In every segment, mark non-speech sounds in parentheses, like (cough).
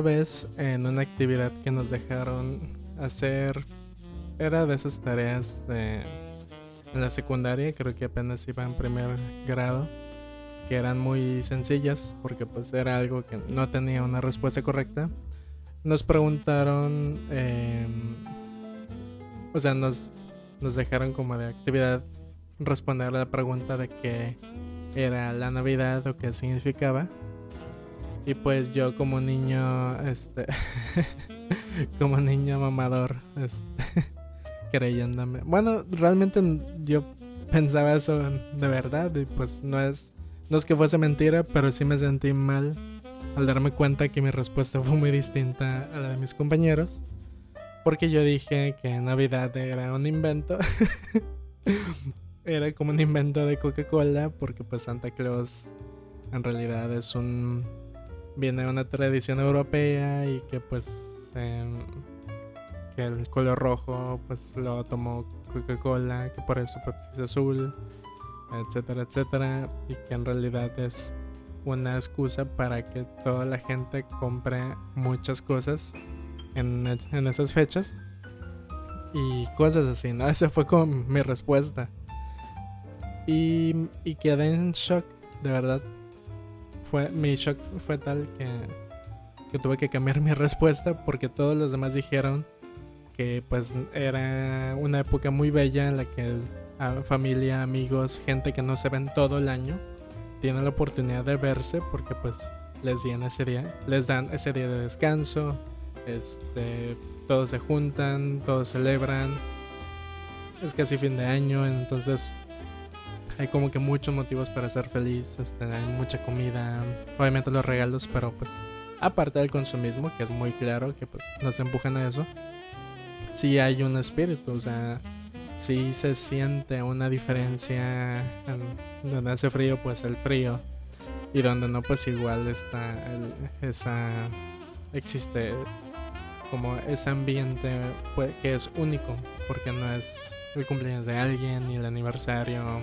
vez en una actividad que nos dejaron hacer, era de esas tareas de, en la secundaria, creo que apenas iba en primer grado, que eran muy sencillas porque pues era algo que no tenía una respuesta correcta. Nos preguntaron, em, o sea, nos, nos dejaron como de actividad responder la pregunta de qué era la Navidad o qué significaba. Y pues yo como niño, este, (laughs) como niño mamador, este, (laughs) creyéndome. Bueno, realmente yo pensaba eso de verdad y pues no es, no es que fuese mentira, pero sí me sentí mal al darme cuenta que mi respuesta fue muy distinta a la de mis compañeros. Porque yo dije que Navidad era un invento. (laughs) era como un invento de Coca-Cola porque pues Santa Claus en realidad es un viene una tradición europea y que pues em, que el color rojo pues lo tomó Coca-Cola, que por eso Pepsi es azul, etcétera, etcétera, y que en realidad es una excusa para que toda la gente compre muchas cosas en, en esas fechas y cosas así, ¿no? (laughs) Esa fue como mi respuesta. Y, y quedé en shock, de verdad, fue, mi shock fue tal que, que tuve que cambiar mi (laughs) respuesta porque todos los demás dijeron que pues era una época muy bella en la que familia, amigos, gente que no se ven todo el año, tienen la oportunidad de verse porque pues les dan ese día, les dan ese día de descanso, este, todos se juntan, todos celebran, es casi fin de año, entonces hay como que muchos motivos para ser feliz, este, hay mucha comida, obviamente los regalos, pero pues aparte del consumismo, que es muy claro que pues nos empujan a eso, sí hay un espíritu, o sea, sí se siente una diferencia en donde hace frío, pues el frío, y donde no, pues igual está esa, existe como ese ambiente pues, que es único, porque no es el cumpleaños de alguien ni el aniversario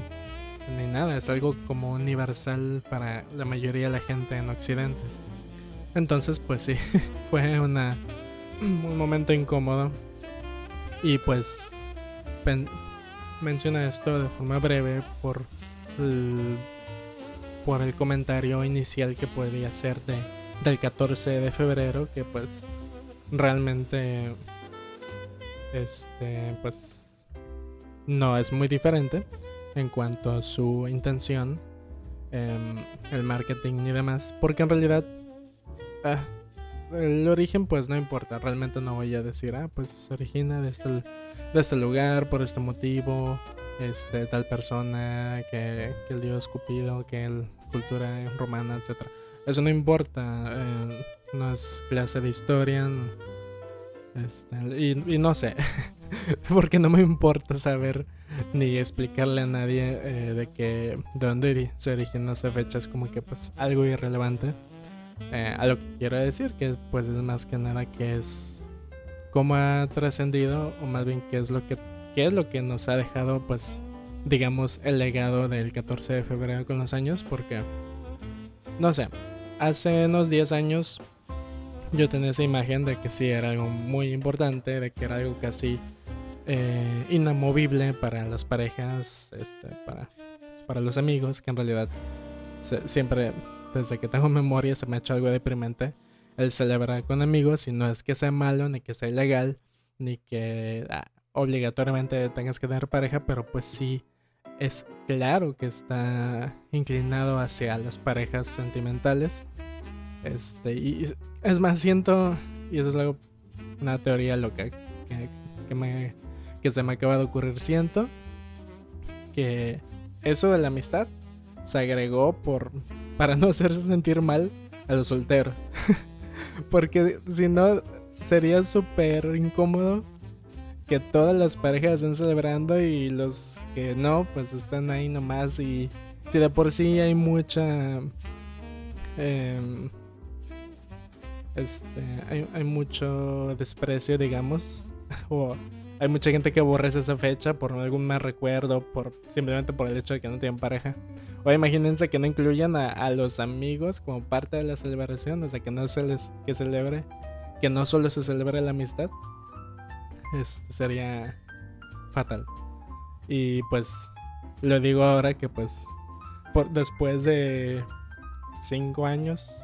ni nada, es algo como universal para la mayoría de la gente en Occidente. Entonces, pues sí, (laughs) fue una, un momento incómodo. Y pues menciona esto de forma breve por el, por el comentario inicial que podía hacer de, del 14 de febrero, que pues realmente este pues no es muy diferente en cuanto a su intención, em, el marketing y demás, porque en realidad ah, el origen pues no importa, realmente no voy a decir, ah, pues se origina de este, de este lugar, por este motivo, este, tal persona, que, el dios Cupido, que la cultura romana, etc. Eso no importa, eh, no es clase de historia, este, y, y no sé, (laughs) porque no me importa saber ni explicarle a nadie eh, de que de dónde se originó esa fecha es como que pues algo irrelevante. Eh, a lo que quiero decir que pues es más que nada que es cómo ha trascendido o más bien qué es lo que qué es lo que nos ha dejado pues digamos el legado del 14 de febrero con los años porque no sé hace unos 10 años yo tenía esa imagen de que sí era algo muy importante de que era algo casi eh, inamovible para las parejas, este, para, para los amigos, que en realidad siempre, desde que tengo memoria, se me ha hecho algo deprimente el celebrar con amigos y no es que sea malo, ni que sea ilegal, ni que ah, obligatoriamente tengas que tener pareja, pero pues sí es claro que está inclinado hacia las parejas sentimentales. Este, y es más, siento, y eso es algo, una teoría loca que me que se me acaba de ocurrir. Siento que eso de la amistad se agregó por para no hacerse sentir mal a los solteros. (laughs) Porque si no, sería súper incómodo que todas las parejas estén celebrando y los que no, pues están ahí nomás. Y si de por sí hay mucha. Em, este, hay, mucho desprecio, digamos, (laughs) o hay mucha gente que aborrece esa fecha por algún mal recuerdo, por simplemente por el hecho de que no tienen pareja. O imagínense que no incluyan a, los amigos como parte de la celebración, o sea, que no se les que celebre, que no solo se celebre la amistad. Este sería fatal. Y pues lo digo ahora que pues por, después de cinco años,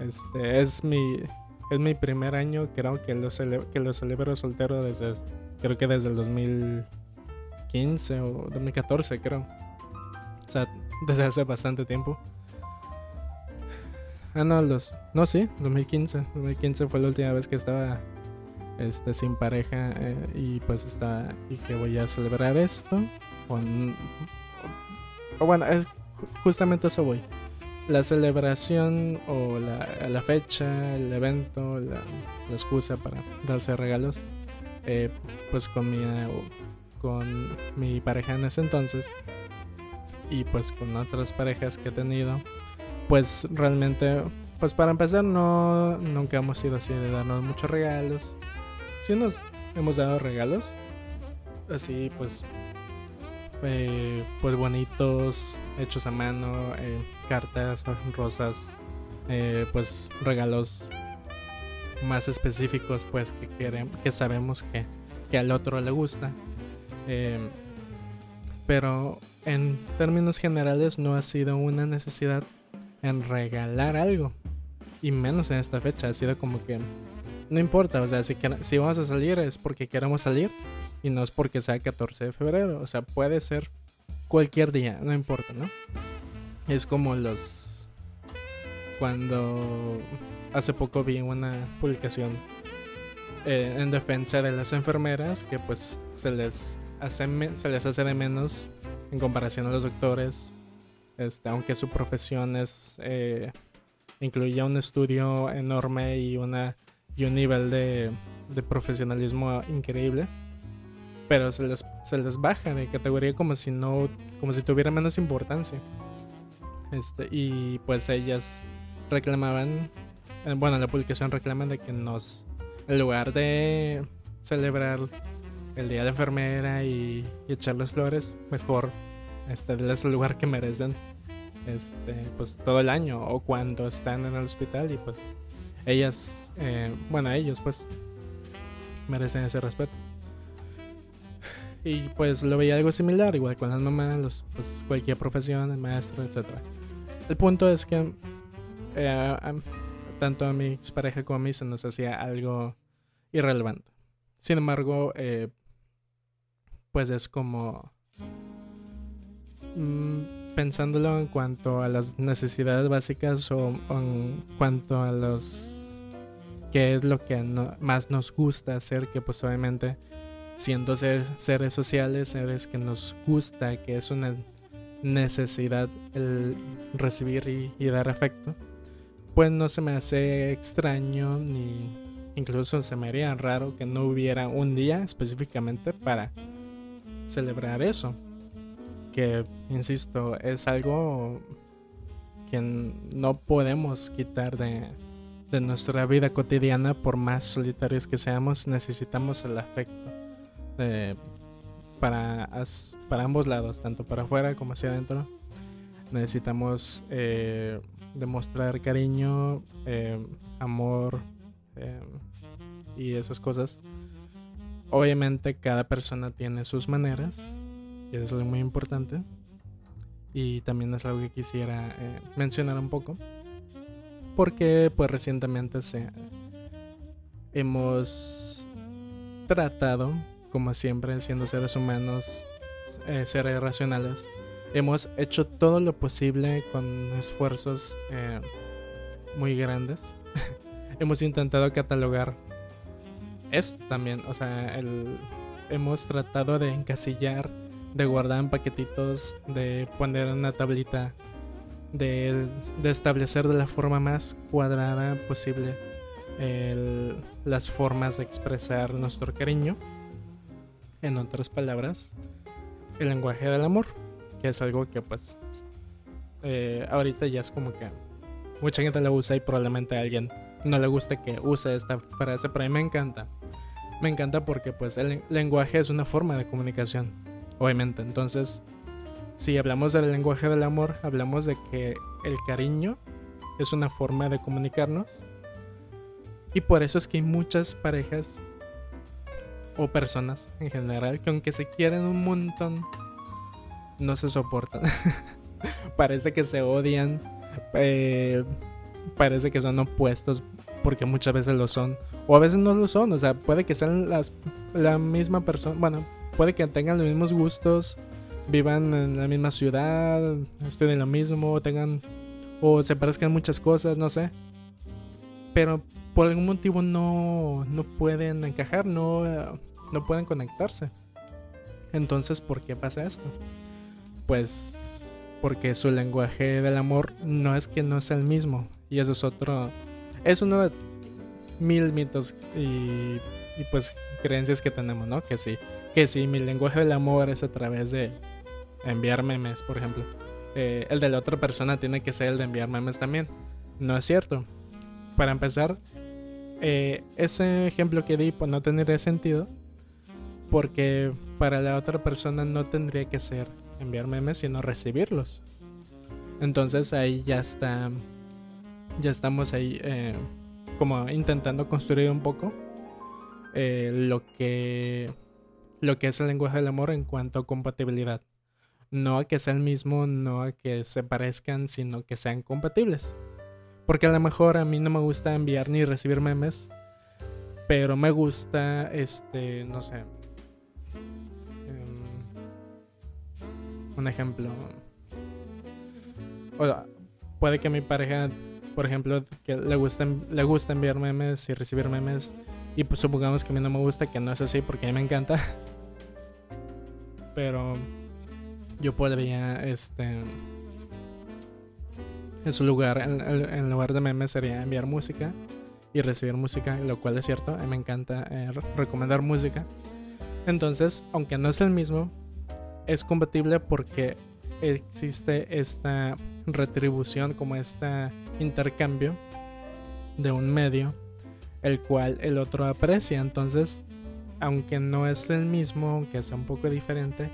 este es mi es mi primer año, creo que lo, que lo celebro soltero desde creo que desde el 2015 o 2014, creo. O sea, desde hace bastante tiempo. Ah, no, los. No, sí, 2015. 2015 fue la última vez que estaba este, sin pareja eh, y pues está. Y que voy a celebrar esto. Con, o bueno, es justamente eso voy. La celebración o la, la fecha, el evento, la, excusa para darse regalos eh, pues con mi, con mi pareja en ese entonces y pues con otras parejas que he tenido, pues realmente, pues para empezar no, nunca hemos sido así de darnos muchos regalos. Sí nos hemos dado regalos, así pues, eh, pues bonitos, hechos a mano, eh, cartas, rosas, pues regalos más específicos pues que queremos, que sabemos que, que al otro le gusta. Em, pero en términos generales no ha sido una necesidad en regalar algo. Y menos en esta fecha. Ha sido como que no importa. O sea, si, si vamos a salir es porque queremos salir. Y no es porque sea 14 de febrero. O sea, puede ser cualquier día. No importa, ¿no? Es como los... Cuando hace poco vi una publicación eh, en defensa de las enfermeras que pues se les hace se les hace de menos en comparación a los doctores este, aunque su profesión es eh, incluía un estudio enorme y una y un nivel de, de profesionalismo increíble pero se les, se les baja de categoría como si no como si tuviera menos importancia. Este y pues ellas reclamaban eh, bueno, la publicación reclama de que nos, en lugar de celebrar el día de enfermera y, echarles flores, mejor este, darles el lugar que merecen este, pues todo el año o cuando están en el hospital y pues ellas, eh, bueno, ellos pues merecen ese respeto. Y pues lo veía algo similar, igual con las mamás, los, pues, cualquier profesión, el maestro, etc. El punto es que eh, tanto a mi expareja como a mí se nos hacía algo irrelevante. Sin embargo, eh, pues es como mm, pensándolo en cuanto a las necesidades básicas o, en cuanto a los qué es lo que más nos gusta hacer, que pues obviamente siendo seres sociales, seres que nos gusta, que es una necesidad el recibir y dar afecto pues no se me hace extraño ni incluso se me haría raro que no hubiera un día específicamente para celebrar eso. Que, insisto, es algo que no podemos quitar de, nuestra vida cotidiana por más solitarios que seamos, necesitamos el afecto para, para ambos lados, tanto para afuera como hacia adentro. Necesitamos eh, demostrar cariño, em, amor em, y esas cosas. Obviamente cada persona tiene sus maneras y eso es algo muy importante. Y también es algo que quisiera eh, mencionar un poco. Porque pues recientemente se, hemos tratado, como siempre, siendo seres humanos, eh, seres racionales, hemos hecho todo lo posible con esfuerzos eh, muy grandes. (laughs) hemos intentado catalogar esto también, o sea, el, hemos tratado de encasillar, de guardar en paquetitos, de poner en una tablita, de, establecer de la forma más cuadrada posible las formas de expresar nuestro cariño. En otras palabras, el lenguaje del amor es algo que pues eh, ahorita ya es como que mucha gente la usa y probablemente a alguien no le guste que use esta frase, pero a mí me encanta. me encanta porque pues el lenguaje es una forma de comunicación, obviamente. Entonces, si hablamos del lenguaje del amor, hablamos de que el cariño es una forma de comunicarnos. Y por eso es que hay muchas parejas o personas en general que aunque se quieren un montón, no se soportan. (laughs) parece que se odian. Eh, parece que son opuestos porque muchas veces lo son. O a veces no lo son. O sea, puede que sean las, la misma persona. Bueno, puede que tengan los mismos gustos. Vivan en la misma ciudad. Estudien lo mismo. Tengan. O se parezcan muchas cosas. No sé. Pero por algún motivo no, no pueden encajar. No, no pueden conectarse. Entonces, ¿por qué pasa esto? Pues porque su lenguaje del amor no es que no sea el mismo. Y eso es otro. Es uno de mil mitos y, pues creencias que tenemos, ¿no? Que sí. Que sí, mi lenguaje del amor es a través de enviar memes, por ejemplo. Eh, el de la otra persona tiene que ser el de enviar memes también. No es cierto. Para empezar, eh, ese ejemplo que di pues, no tendría sentido porque para la otra persona no tendría que ser enviar memes, sino recibirlos. Entonces ahí ya está, ya estamos ahí eh, como intentando construir un poco lo que lo que es el lenguaje del amor en cuanto a compatibilidad. No a que sea el mismo, no a que se parezcan, sino que sean compatibles. Porque a lo mejor a mí no me gusta enviar ni recibir memes, pero me gusta, este, no sé, un ejemplo. O puede que mi pareja, por ejemplo, que le gusta, le gusta enviar memes y recibir memes. Y pues supongamos que a mí no me gusta, que no es así porque a mí me encanta. (laughs) Pero yo podría, este... En su lugar, en, lugar de memes sería enviar música y recibir música, lo cual es cierto, me encanta eh, recomendar música. Entonces, aunque no es el mismo, es compatible porque existe esta retribución como este intercambio de un medio el cual el otro aprecia entonces aunque no es el mismo aunque sea un poco diferente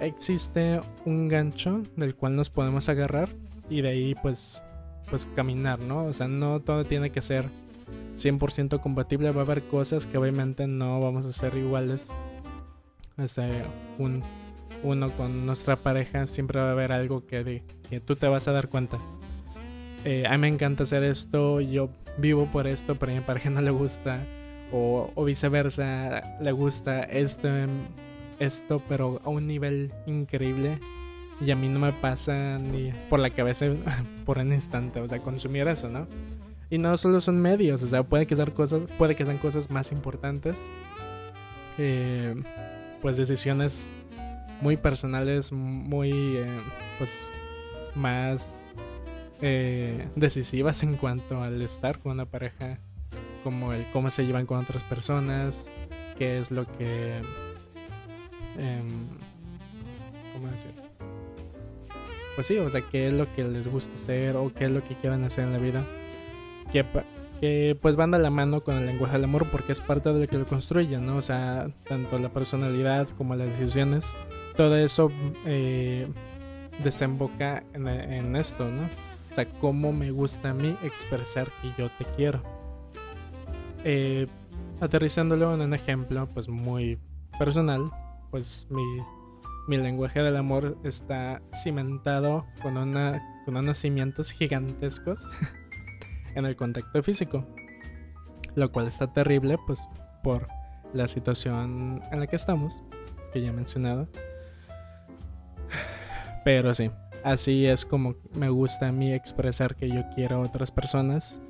existe un gancho del cual nos podemos agarrar y de ahí pues pues caminar no o sea no todo tiene que ser 100% compatible va a haber cosas que obviamente no vamos a ser iguales este, un, uno con nuestra pareja, siempre va a haber algo que, que tú te vas a dar cuenta. Eh, a mí me encanta hacer esto, yo vivo por esto, pero a mi pareja no le gusta. O, viceversa, le gusta esto, esto, pero a un nivel increíble. Y a mí no me pasa ni por la cabeza (laughs) por un instante, o sea, consumir eso, ¿no? Y no solo son medios, o sea, puede que sean cosas, puede que sean cosas más importantes. Eh, pues decisiones muy personales, muy eh, pues más eh, decisivas en cuanto al estar con una pareja, como el cómo se llevan con otras personas, qué es lo que, em, ¿cómo decir? Pues sí, o sea, qué es lo que les gusta hacer o qué es lo que quieran hacer en la vida. Que pues van a la mano con el lenguaje del amor porque es parte de lo que lo construye, ¿no? O sea, tanto la personalidad como las decisiones, todo eso eh, desemboca en, esto, ¿no? O sea, cómo me gusta a mí expresar que yo te quiero. Eh, aterrizándolo en un ejemplo, pues muy personal, pues mi, mi lenguaje del amor está cimentado con, una, con unos cimientos gigantescos. (laughs) en el contacto físico. Lo cual está terrible, pues por la situación en la que estamos, que ya he mencionado. (sighs) Pero sí, así es como me gusta a mí expresar que yo quiero a otras personas,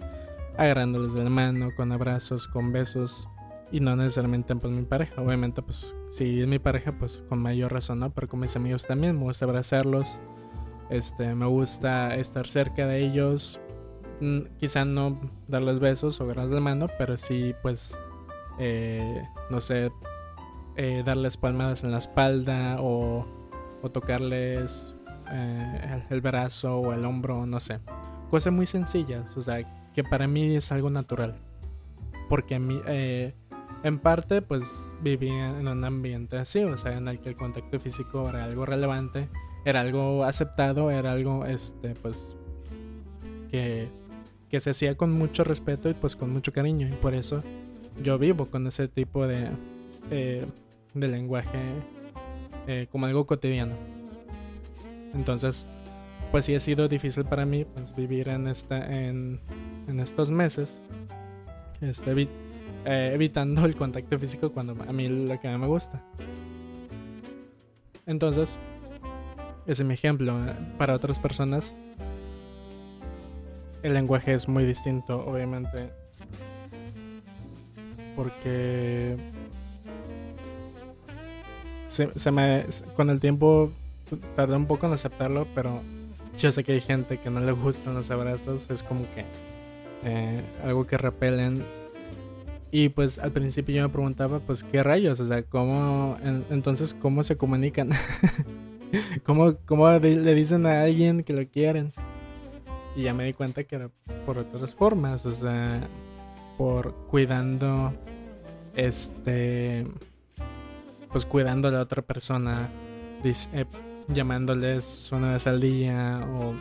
agarrándoles de la mano, con abrazos, con besos, y no necesariamente pues mi pareja. Obviamente, pues si es mi pareja, pues con mayor razón, ¿no? Pero con mis amigos también me gusta abrazarlos, este, me gusta estar cerca de ellos, quizá no darles besos o agarras de mano, pero sí, pues, eh, no sé, eh, darles palmadas en la espalda o, o tocarles eh, el, brazo o el hombro, no sé. Cosas muy sencillas, o sea, que para mí es algo natural. Porque a mí, en parte, pues vivía en un ambiente así, o sea, en el que el contacto físico era algo relevante, era algo aceptado, era algo, este, pues, que, que se hacía con mucho respeto y pues con mucho cariño. Y por eso yo vivo con ese tipo de, eh, de lenguaje eh, como algo cotidiano. Entonces, pues sí ha sido difícil para mí pues, vivir en, esta, en, en estos meses. Este, eh, evitando el contacto físico cuando a mí lo que me gusta. Entonces, ese es mi ejemplo. Para otras personas, el lenguaje es muy distinto, obviamente. Porque se, me, con el tiempo tardé un poco en aceptarlo, pero yo sé que hay gente que no le gustan los abrazos. Es como que eh, algo que repelen y pues al principio yo me preguntaba, pues, ¿qué rayos? O sea, ¿cómo, entonces, cómo se comunican? (laughs) ¿Cómo, ¿Cómo, le dicen a alguien que lo quieren? Y ya me di cuenta que era por otras formas, o sea, por cuidando, este, pues cuidando a la otra persona, eh, llamándoles una vez al día o,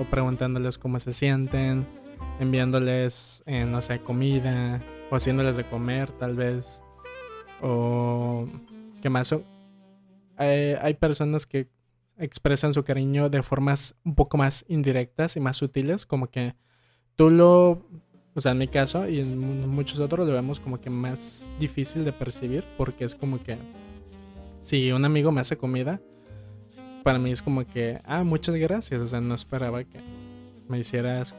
o preguntándoles cómo se sienten, enviándoles, eh, no sé, comida, o haciéndoles de comer tal vez, o qué más. Hay, hay personas que expresan su cariño de formas un poco más indirectas y más sutiles, como que tú lo, o sea, en mi caso y en muchos otros lo vemos como que más difícil de percibir, porque es como que si un amigo me hace comida, para mí es como que, ah, muchas gracias, o sea, no esperaba que me hicieras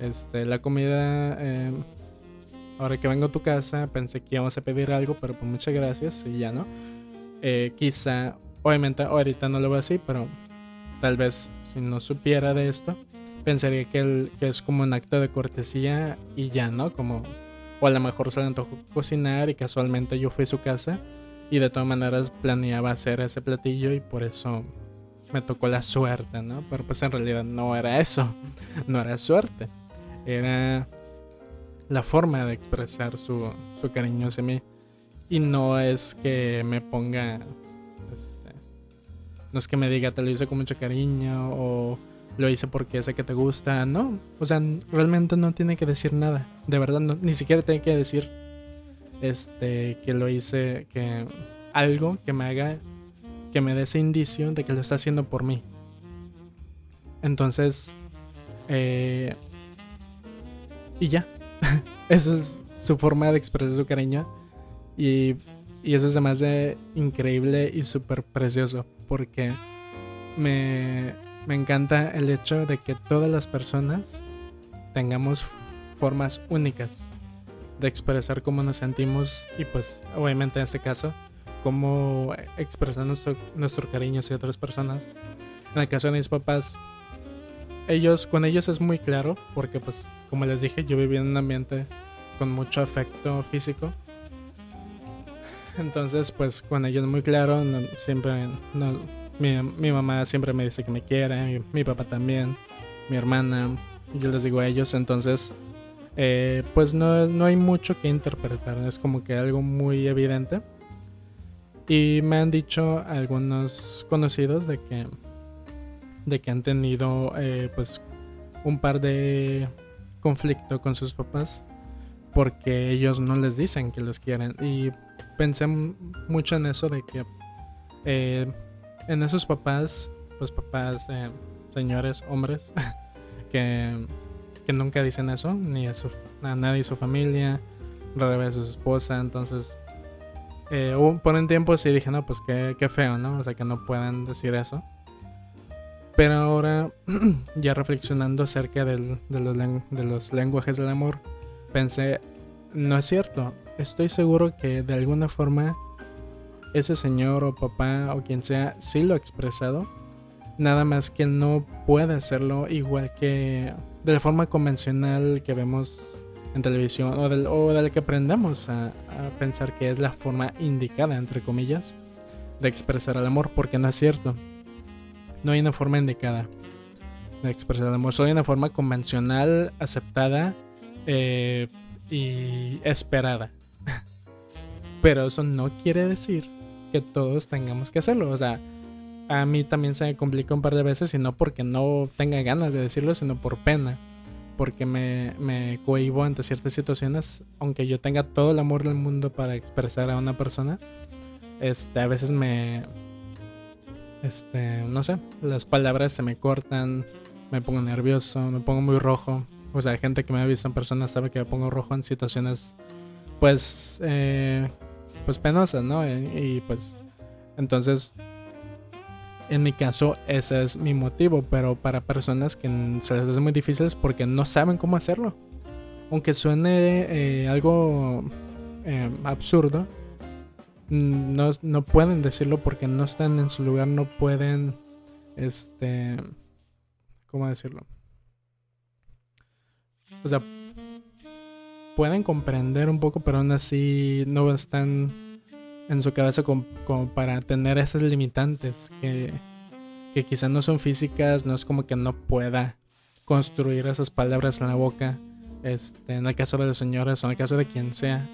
este, la comida. Eh, ahora que vengo a tu casa, pensé que íbamos a pedir algo, pero pues muchas gracias y ya no. Eh, quizá, obviamente ahorita no lo veo así, pero tal vez si no supiera de esto, pensaría que, que es como un acto de cortesía y ya, ¿no? Como, o a lo mejor se le antojó cocinar y casualmente yo fui a su casa y de todas maneras planeaba hacer ese platillo y por eso me tocó la suerte, ¿no? Pero pues en realidad no era eso, (laughs) no era suerte, era la forma de expresar su, cariño hacia mí. Y no es que me ponga. Este, no es que me diga te lo hice con mucho cariño o lo hice porque sé que te gusta. No, o sea, realmente no tiene que decir nada. De verdad, ni siquiera tiene que decir este, que lo hice, que algo que me haga, que me dé ese indicio de que lo está haciendo por mí. Entonces, eh, y ya, (laughs) eso es su forma de expresar su cariño. Y, y eso se me hace increíble y súper precioso. Porque me, me encanta el hecho de que todas las personas tengamos formas únicas de expresar cómo nos sentimos y pues obviamente en este caso cómo expresar nuestro, nuestro cariño hacia otras personas. En el caso de mis papás, ellos, con ellos es muy claro porque pues como les dije, yo viví en un ambiente con mucho afecto físico. Entonces, pues con ellos muy claro, siempre, mi, mamá siempre me dice que me quiere, mi, papá también, mi hermana, yo les digo a ellos, entonces, eh, pues no, no hay mucho que interpretar, es como que algo muy evidente. Y me han dicho algunos conocidos de que, de que han tenido, eh, pues, un par de conflicto con sus papás porque ellos no les dicen que los quieren. Y pensé mucho en eso de que eh, en esos papás, los papás, eh, señores, hombres, (laughs) que, que, nunca dicen eso, ni a, su, a nadie su familia, vez a su esposa. Entonces, eh, por un tiempo sí dije, no, pues qué, qué feo, ¿no? O sea, que no puedan decir eso. Pero ahora, (clears throat) ya reflexionando acerca de, los de los lenguajes del amor, pensé, no es cierto. Estoy seguro que de alguna forma ese señor o papá o quien sea sí lo ha expresado. Nada más que no puede hacerlo igual que de la forma convencional que vemos en televisión o, del, o de la que aprendemos a pensar que es la forma indicada, entre comillas, de expresar el amor, porque no es cierto no hay una forma indicada de expresar el amor. Solo una forma convencional, aceptada eh, y esperada. (laughs) Pero eso no quiere decir que todos tengamos que hacerlo. O sea, a mí también se me complica un par de veces y no porque no tenga ganas de decirlo, sino por pena. Porque me, me cohibo ante ciertas situaciones, aunque yo tenga todo el amor del mundo para expresar a una persona, este, a veces me, este, no sé, las palabras se me cortan, me pongo nervioso, me pongo muy rojo. O sea, gente que me ha visto en persona sabe que me pongo rojo en situaciones, pues, eh, pues penosas, ¿no? Y, y pues, entonces, en mi caso, ese es mi motivo, pero para personas que se les hace muy difícil es porque no saben cómo hacerlo. Aunque suene eh, algo eh, absurdo, no, no, pueden decirlo porque no están en su lugar, no pueden, este, ¿cómo decirlo? O sea, pueden comprender un poco, pero aún así no están en su cabeza como, para tener esas limitantes que, que no son físicas, no es como que no pueda construir esas palabras en la boca, este, en el caso de los señores o en el caso de quien sea.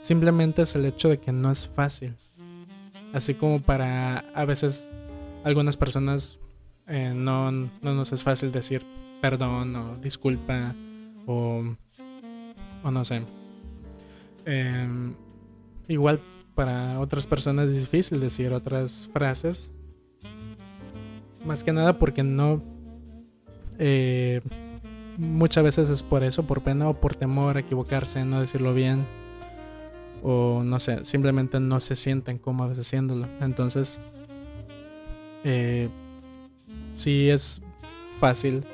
Simplemente es el hecho de que no es fácil. Así como para a veces algunas personas eh, no, no nos es fácil decir perdón o disculpa o, o no sé. Em, igual para otras personas es difícil decir otras frases. Más que nada porque no... Eh, muchas veces es por eso, por pena o por temor a equivocarse, no decirlo bien. O no sé, simplemente no se sienten cómodos haciéndolo. Entonces, eh, sí es fácil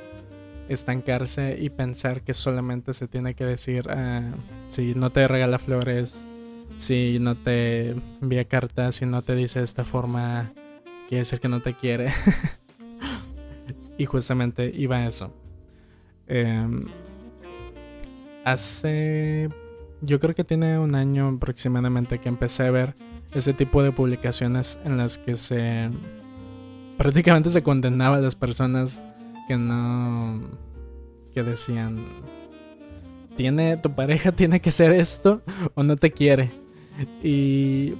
estancarse y pensar que solamente se tiene que decir, ah, si no te regala flores, si no te envía cartas, si no te dice de esta forma, quiere decir que no te quiere. (laughs) y justamente iba a eso. Em, hace. Yo creo que tiene un año aproximadamente que empecé a ver ese tipo de publicaciones en las que se. prácticamente se condenaba a las personas que no. que decían. Tiene, tu pareja (laughs) tiene que ser esto o no te quiere. Y,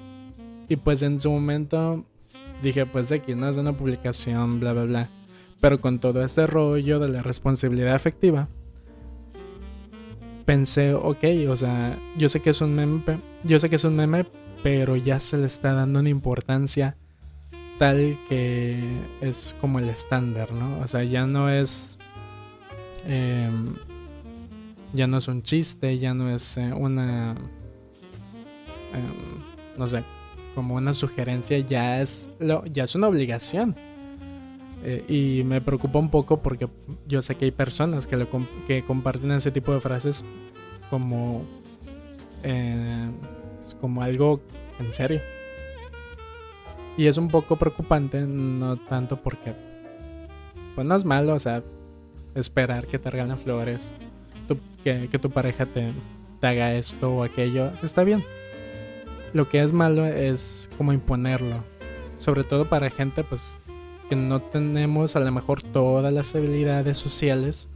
y pues en su momento dije, pues aquí no es una publicación, bla, bla, bla. Pero con todo este rollo de la responsabilidad afectiva, pensé, ok, o sea, yo sé que es un meme, yo sé que es un meme, pero ya se le está dando una importancia tal que es como el estándar, ¿no? O sea, ya no es... Em, ya no es un chiste, ya no es eh, una Em, no sé, como una sugerencia ya es, lo, ya es una obligación. Eh, y me preocupa un poco porque yo sé que hay personas que, lo, que comparten ese tipo de frases como, eh, como algo en serio. Y es un poco preocupante, no tanto porque, pues no es malo, o sea, esperar que te regalen flores, que, que, tu pareja te, te haga esto o aquello, está bien. Lo que es malo es como imponerlo. Sobre todo para gente pues que no tenemos a lo mejor todas las habilidades sociales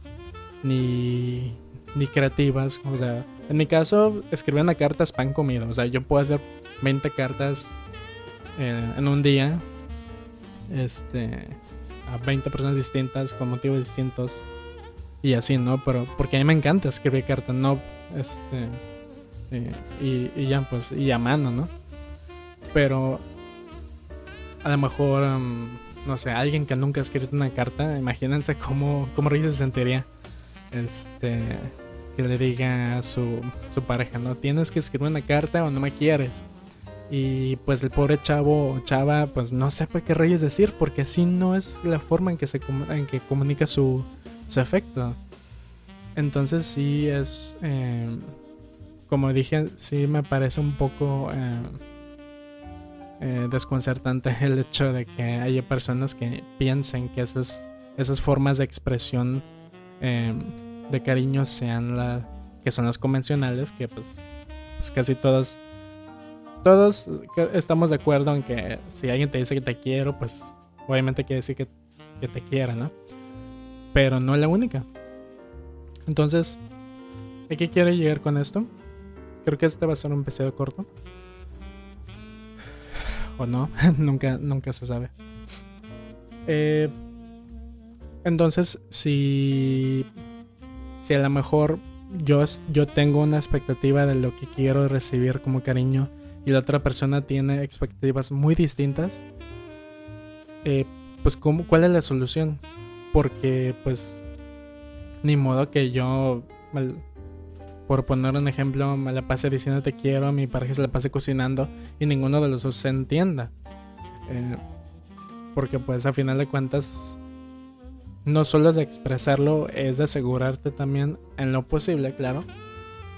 ni, ni creativas. O sea, en mi caso, escribir una carta es pan comido. O sea, yo puedo hacer 20 cartas eh, en un día. Este. A 20 personas distintas, con motivos distintos. Y así, ¿no? Pero porque a mí me encanta escribir cartas, no. Este y, y, ya, pues, y a mano, ¿no? Pero a lo mejor, no sé, alguien que nunca ha escrito una carta, imagínense cómo, cómo se sentiría. Este, que le diga a su, su pareja, no tienes que escribir una carta o no me quieres. Y pues el pobre chavo o chava, pues no sepa qué reyes decir, porque así no es la forma en que se en que comunica su, su efecto. Entonces sí es eh, como dije, sí me parece un poco eh, eh, desconcertante (laughs) el hecho de que haya personas que piensen que esas, esas formas de expresión em, de cariño sean las que son las convencionales, que pues, pues, casi todos todos estamos de acuerdo en que si alguien te dice que te quiero, pues obviamente quiere decir que, que te quiera, ¿no? Pero no es la única. Entonces, ¿a qué quiere llegar con esto? Creo que este va a ser un episodio corto. O no, (laughs) nunca, nunca se sabe. Eh, entonces, si, si a lo mejor yo, yo tengo una expectativa de lo que quiero recibir como cariño y la otra persona tiene expectativas muy distintas, eh, pues ¿cómo, ¿cuál es la solución? Porque pues ni modo que yo, por poner un ejemplo, me la pase diciendo te quiero, mi pareja se la pase cocinando y ninguno de los dos se entienda. Eh, porque pues a final de cuentas no solo es de expresarlo, es de asegurarte también en lo posible, claro,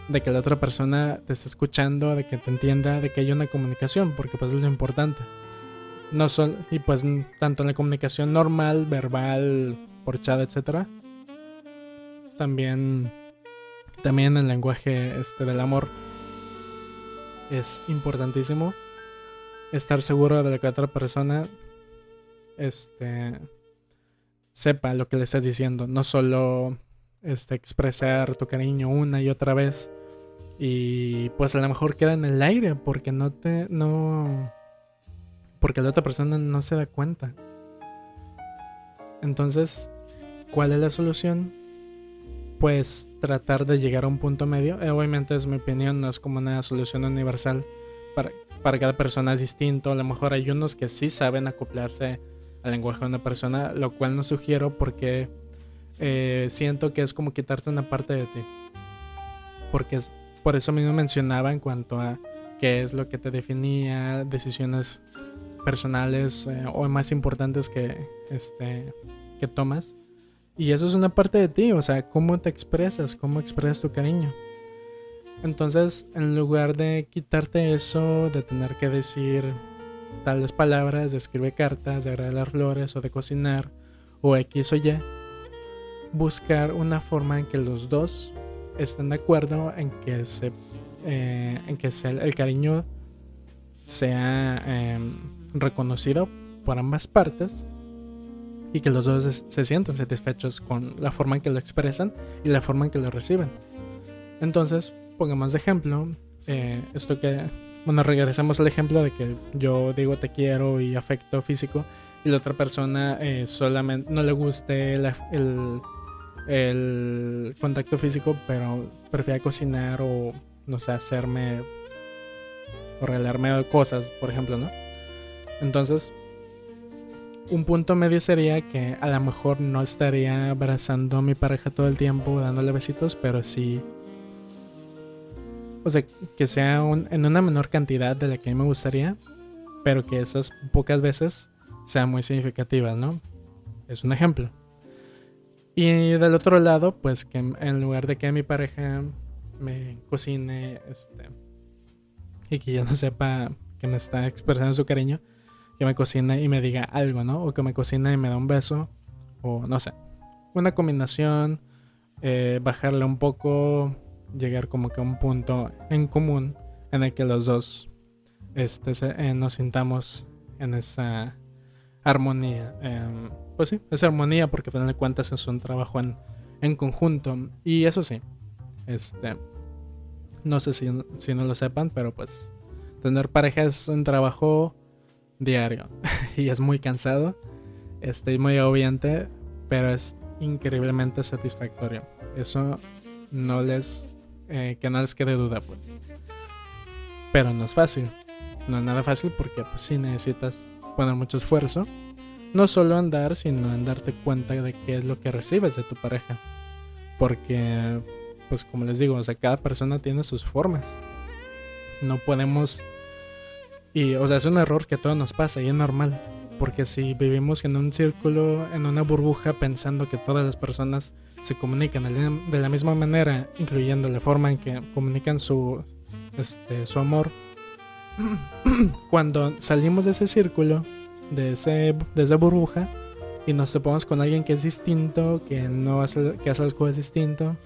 de que la otra persona te esté escuchando, de que te entienda, de que haya una comunicación, porque pues es lo importante. No solo, y pues tanto en la comunicación normal, verbal, por chat, etcétera, también también el lenguaje este del amor es importantísimo estar seguro de que otra persona este sepa lo que le estás diciendo, no solo este, expresar tu cariño una y otra vez y pues a lo mejor queda en el aire porque no te no porque la otra persona no se da cuenta. Entonces, ¿cuál es la solución? Pues tratar de llegar a un punto medio. Eh, obviamente es mi opinión, no es como una solución universal. Para, para cada persona es distinto. A lo mejor hay unos que sí saben acoplarse al lenguaje de una persona, lo cual no sugiero porque eh, siento que es como quitarte una parte de ti. Porque por eso mismo mencionaba en cuanto a qué es lo que te definía, decisiones personales eh, o más importantes que, este, que tomas. Y eso es una parte de ti, o sea, cómo te expresas, cómo expresas tu cariño. Entonces, en lugar de quitarte eso, de tener que decir tales palabras, de escribir cartas, de regalar flores o de cocinar o X o Y, buscar una forma en que los dos estén de acuerdo en que se eh, en que el cariño sea em, reconocido por ambas partes y que los dos se sientan satisfechos con la forma en que lo expresan y la forma en que lo reciben. Entonces, pongamos de ejemplo eh, esto que bueno, regresamos al ejemplo de que yo digo te quiero y afecto físico y la otra persona eh, solamente no le guste el, el, contacto físico, pero prefiere cocinar o no sé, hacerme o regalarme cosas, por ejemplo, ¿no? Entonces, un punto medio sería que a lo mejor no estaría abrazando a mi pareja todo el tiempo, dándole besitos, pero sí o sea, que sea en una menor cantidad de la que a mí me gustaría, pero que esas pocas veces sean muy significativas, ¿no? Es un ejemplo. Y del otro lado, pues que en lugar de que mi pareja me cocine, este, y que yo no sepa que me está expresando su cariño, que me cocine y me diga algo, ¿no? O que me cocine y me da un beso, o no sé. Una combinación, eh, bajarle un poco, llegar como que a un punto en común en el que los dos este, eh, nos sintamos en esa armonía. Em, pues sí, esa armonía porque al final de cuentas es un trabajo en, en conjunto. Y eso sí, este, no sé si, si no lo sepan, pero pues tener pareja es un trabajo diario (laughs) y es muy cansado, este, muy obviante, pero es increíblemente satisfactorio. Eso no les eh, que no les quede duda, pues. Pero no es fácil. No es nada fácil porque pues sí necesitas poner mucho esfuerzo. No solo andar, sino en darte cuenta de qué es lo que recibes de tu pareja. Porque, pues como les digo, o sea, cada persona tiene sus formas. No podemos... Y, o sea, es un error que a todos nos pasa y es normal. Porque si vivimos en un círculo, en una burbuja, pensando que todas las personas se comunican de la misma manera, incluyendo la forma en que comunican su, este, su amor, (clears throat) cuando salimos de ese círculo, de, ese, de esa burbuja, y nos topamos con alguien que es distinto, que no hace, que hace cosas distinto,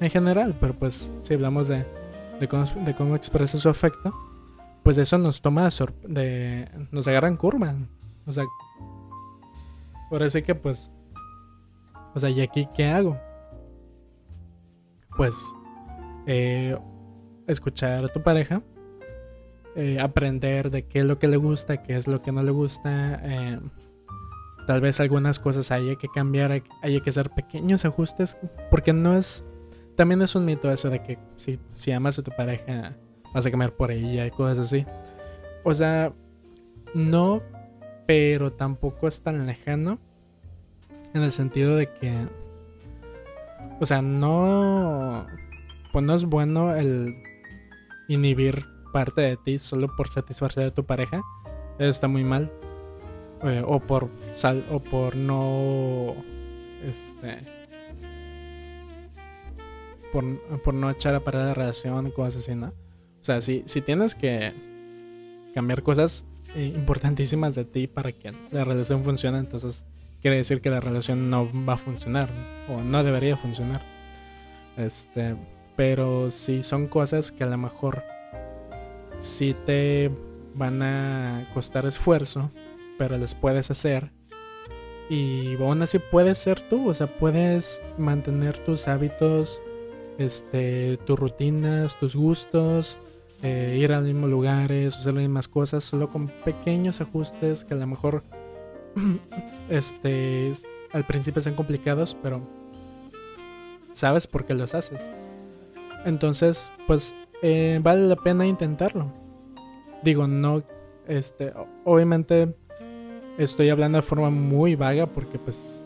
en general, pero pues si hablamos de, de, cómo, de cómo expresa su afecto, pues eso nos toma de, nos agarran curva. O sea, por eso que pues o sea, ¿y aquí qué hago? Pues eh, escuchar a tu pareja eh, aprender de qué es lo que le gusta, qué es lo que no le gusta. Eh, tal vez algunas cosas haya que cambiar, haya que hacer pequeños ajustes, porque no es... También es un mito eso de que si, si amas a tu pareja vas a cambiar por ella y cosas así. O sea, no, pero tampoco es tan lejano en el sentido de que, o sea, no, pues no es bueno el inhibir parte de ti solo por satisfacer a tu pareja. Eso está muy mal. Eh, o por sal, o por no, este, por, por no echar a parar la relación, cosas así, ¿no? O sea, si, si tienes que cambiar cosas eh, importantísimas de ti para que la relación funcione, entonces quiere decir que la relación no va a funcionar o no debería funcionar. Este, pero si son cosas que a lo mejor sí te van a costar esfuerzo, pero les puedes hacer. Y aún así puedes ser tú, o sea, puedes mantener tus hábitos, este, tus rutinas, tus gustos, eh, ir a los mismos lugares, hacer las mismas cosas, solo con pequeños ajustes que a lo mejor (clears throat) este, al principio son complicados, pero sabes por qué los haces. Entonces, pues eh, vale la pena intentarlo. Digo, no, este, obviamente estoy hablando de forma muy vaga porque pues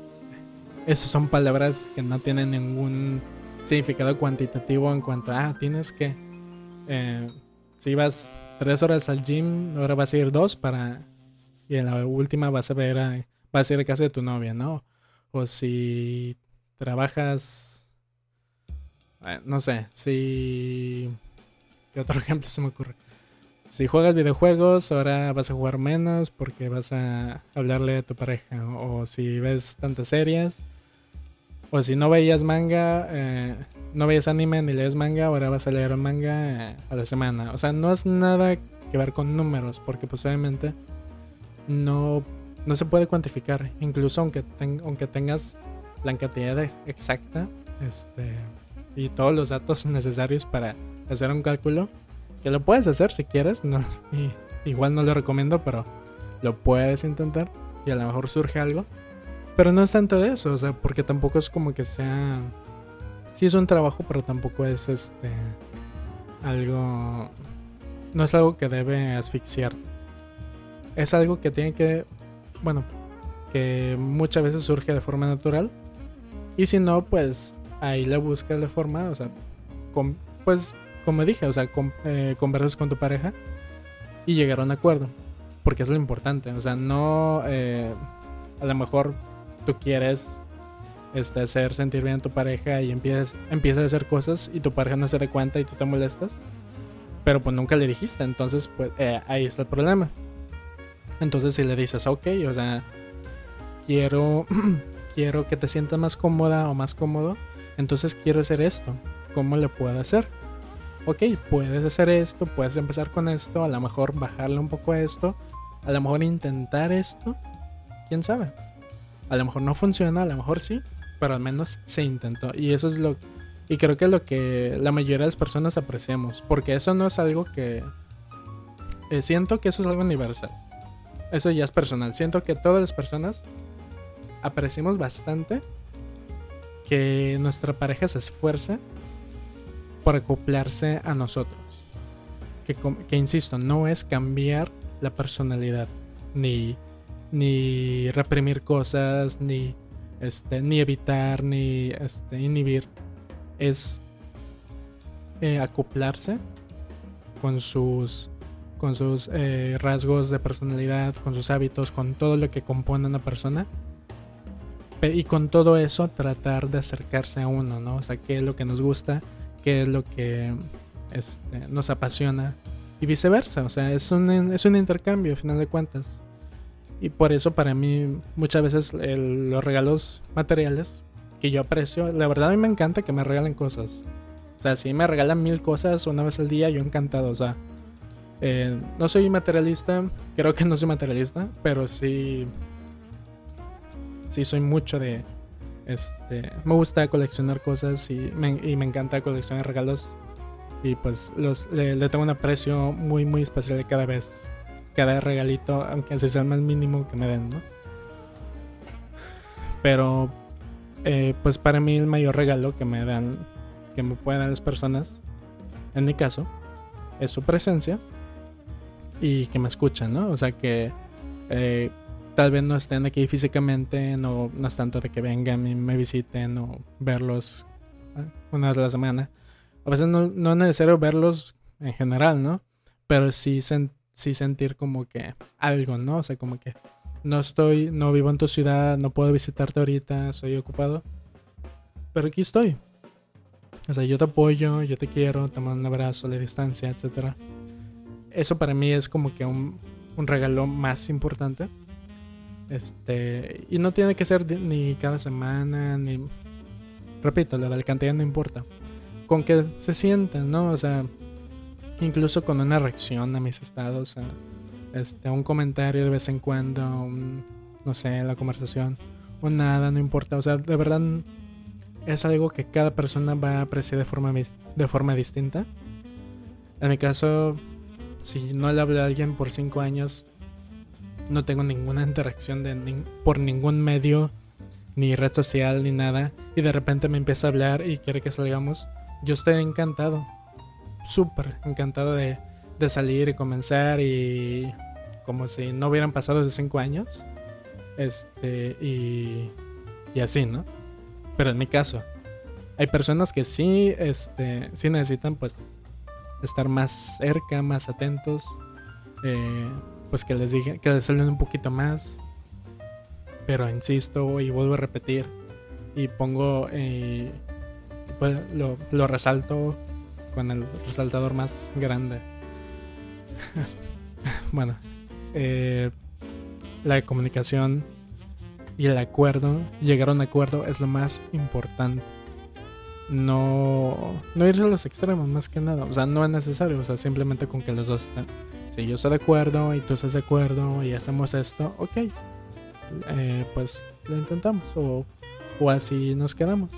esas son palabras que no tienen ningún significado cuantitativo en cuanto a, ah, tienes que, eh, si vas tres horas al gym, ahora vas a ir dos para y en la última vas a ver a, vas a ir a casa de tu novia, ¿no? O si trabajas, eh, no sé, si... ¿Qué otro (laughs) ejemplo se me ocurre? Si juegas videojuegos, ahora vas a jugar menos porque vas a hablarle a tu pareja. O si ves tantas series. O si no veías manga, eh, no veías anime ni lees manga, ahora vas a leer manga eh, a la semana. O sea, no es nada que ver con números, porque posiblemente no, no se puede cuantificar. Incluso aunque, aunque tengas la cantidad exacta este, y todos los datos (laughs) necesarios para hacer un cálculo, que lo puedes hacer si quieres. No, (laughs) igual no lo recomiendo, pero lo puedes intentar y a lo mejor surge algo. Pero no es tanto de eso, o sea, porque tampoco es como que sea. Sí es un trabajo, pero tampoco es este. Algo. No es algo que debe asfixiar es algo que tiene que, bueno, que muchas veces surge de forma natural. Y si no, pues ahí le buscas de forma, o sea, pues como dije, o sea, eh, conversas con tu pareja y llegar a un acuerdo. Porque es lo importante, o sea, no, eh, a lo mejor tú quieres este, hacer sentir bien a tu pareja y empiezas, empiezas a hacer cosas y tu pareja no se da cuenta y tú te molestas. Pero pues nunca le dijiste, entonces pues eh, ahí está el problema. Entonces si le dices, ok, o sea, quiero, (clears throat) quiero que te sientas más cómoda o más cómodo, entonces quiero hacer esto. ¿Cómo le puedo hacer? Ok, puedes hacer esto, puedes empezar con esto, a lo mejor bajarle un poco a esto, a lo mejor intentar esto, quién sabe. A lo mejor no funciona, a lo mejor sí, pero al menos se intentó. Y eso es lo y creo que es lo que la mayoría de las personas apreciamos, porque eso no es algo que eh, siento que eso es algo universal. Eso ya es personal. Siento que todas las personas apreciamos bastante que nuestra pareja se esfuerce por acoplarse a nosotros. Que, insisto, no es cambiar la personalidad, ni, ni reprimir cosas, ni, este, ni evitar, ni este, inhibir. Es eh, acoplarse con sus con sus eh, rasgos de personalidad, con sus hábitos, con todo lo que compone una persona. Y con todo eso tratar de acercarse a uno, ¿no? O sea, qué es lo que nos gusta, qué es lo que este, nos apasiona y viceversa. O sea, es un, es un intercambio, a final de cuentas. Y por eso para mí muchas veces los regalos materiales que yo aprecio, la verdad a mí me encanta que me regalen cosas. O sea, si me regalan mil cosas una vez al día, yo encantado. O sea, eh, no soy materialista, creo que no soy materialista, pero sí. Sí, soy mucho de. Este. Me gusta coleccionar cosas y me, y me encanta coleccionar regalos. Y pues los, le, tengo un aprecio muy, muy especial cada vez. Cada regalito, aunque sea el más mínimo que me den, ¿no? Pero, eh, pues para mí el mayor regalo que me dan, que me pueden dar las personas, en mi caso, es su presencia y que me escuchan, ¿no? O sea que eh, tal vez no estén aquí físicamente, no, no es tanto de que vengan y me visiten o verlos eh, una vez a la semana. A veces no, no es necesario verlos en general, ¿no? Pero sí, sí sentir como que algo, ¿no? O sea, como que no estoy, no vivo en tu ciudad, no puedo visitarte ahorita, soy ocupado. Pero aquí estoy. O sea, yo te apoyo, yo te quiero, te mando un abrazo a la distancia, etc. Eso para mí es como que un, un regalo más importante. Este, y no tiene que ser ni cada semana, ni... Repito, la cantidad no importa. Con que se sientan, ¿no? O sea, incluso con una reacción a mis estados, a, este, un comentario de vez en cuando, no sé, la conversación, o nada, no importa. O sea, de verdad es algo que cada persona va a apreciar de forma, de forma distinta. En mi caso, si no le hablo a alguien por cinco años, no tengo ninguna interacción por ningún medio, ni red social, ni nada, y de repente me empieza a hablar y quiere que salgamos, yo estoy encantado, súper encantado de, de salir y comenzar y como si no hubieran pasado esos cinco años. Este, y, y así, ¿no? Pero en mi caso, hay personas que sí, este, sí necesitan pues estar más cerca, más atentos. Eh, pues que les dije, que les hablen un poquito más. Pero insisto y vuelvo a repetir. Y pongo, eh, pues lo, lo resalto con el resaltador más grande. (laughs) bueno, eh, la comunicación y el acuerdo, llegar a un acuerdo es lo más importante. No, no ir a los extremos más que nada. O sea, no es necesario. O sea, simplemente con que los dos estén. Si yo estoy de acuerdo y tú estás de acuerdo y hacemos esto, ok. Eh, pues lo intentamos. O, o así nos quedamos.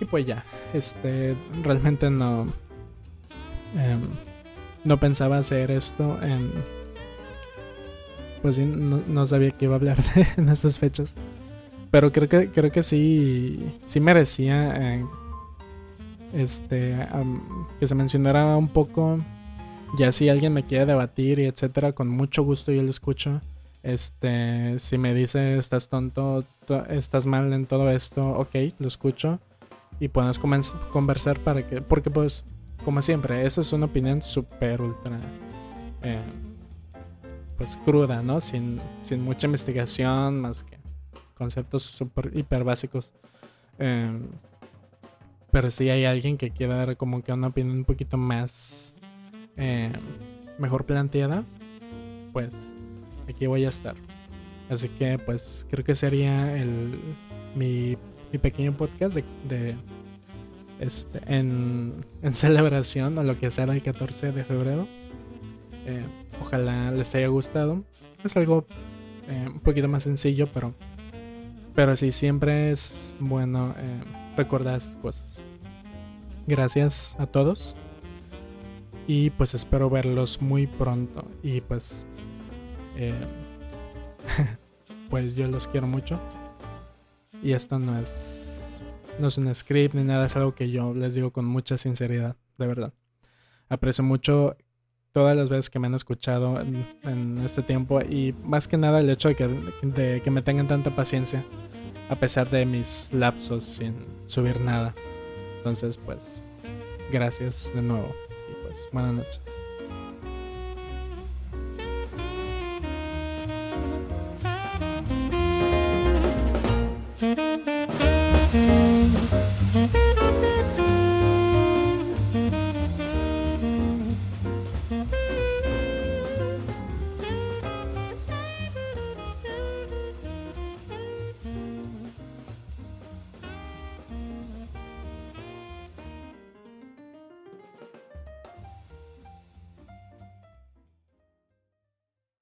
Y pues ya. Este, realmente no. Em, no pensaba hacer esto en pues sí, no, sabía que iba a hablar (laughs) en estas fechas. Pero creo que, creo que sí, sí merecía eh, este, que se mencionara un poco. Ya si alguien me quiere debatir y etcétera, con mucho gusto yo lo escucho. Este, si me dice estás tonto, estás mal en todo esto, ok, lo escucho. Y podemos conversar para que, porque pues, como siempre, esa es una opinión súper ultra eh, pues cruda, ¿no? Sin, sin mucha investigación, más que conceptos super hiper básicos. Em, pero si hay alguien que quiera dar como que una opinión un poquito más em, mejor planteada, pues aquí voy a estar. Así que pues creo que sería el mi, mi pequeño podcast de, este en, en (laughs) celebración o lo que será el 14 de febrero. Eh, ojalá les haya gustado. Es algo eh, un poquito más sencillo, pero, pero sí, siempre es bueno eh, recordar esas cosas. Gracias a todos. Y pues espero verlos muy pronto. Y pues... (laughs) pues yo los quiero mucho. Y esto no es... No es un script ni nada, es algo que yo les digo con mucha sinceridad, de verdad. Aprecio mucho todas las veces que me han escuchado en, este tiempo y más que nada el hecho de que, de que me tengan tanta paciencia a pesar de mis lapsos sin subir nada. Entonces, pues, gracias de nuevo y pues buenas noches.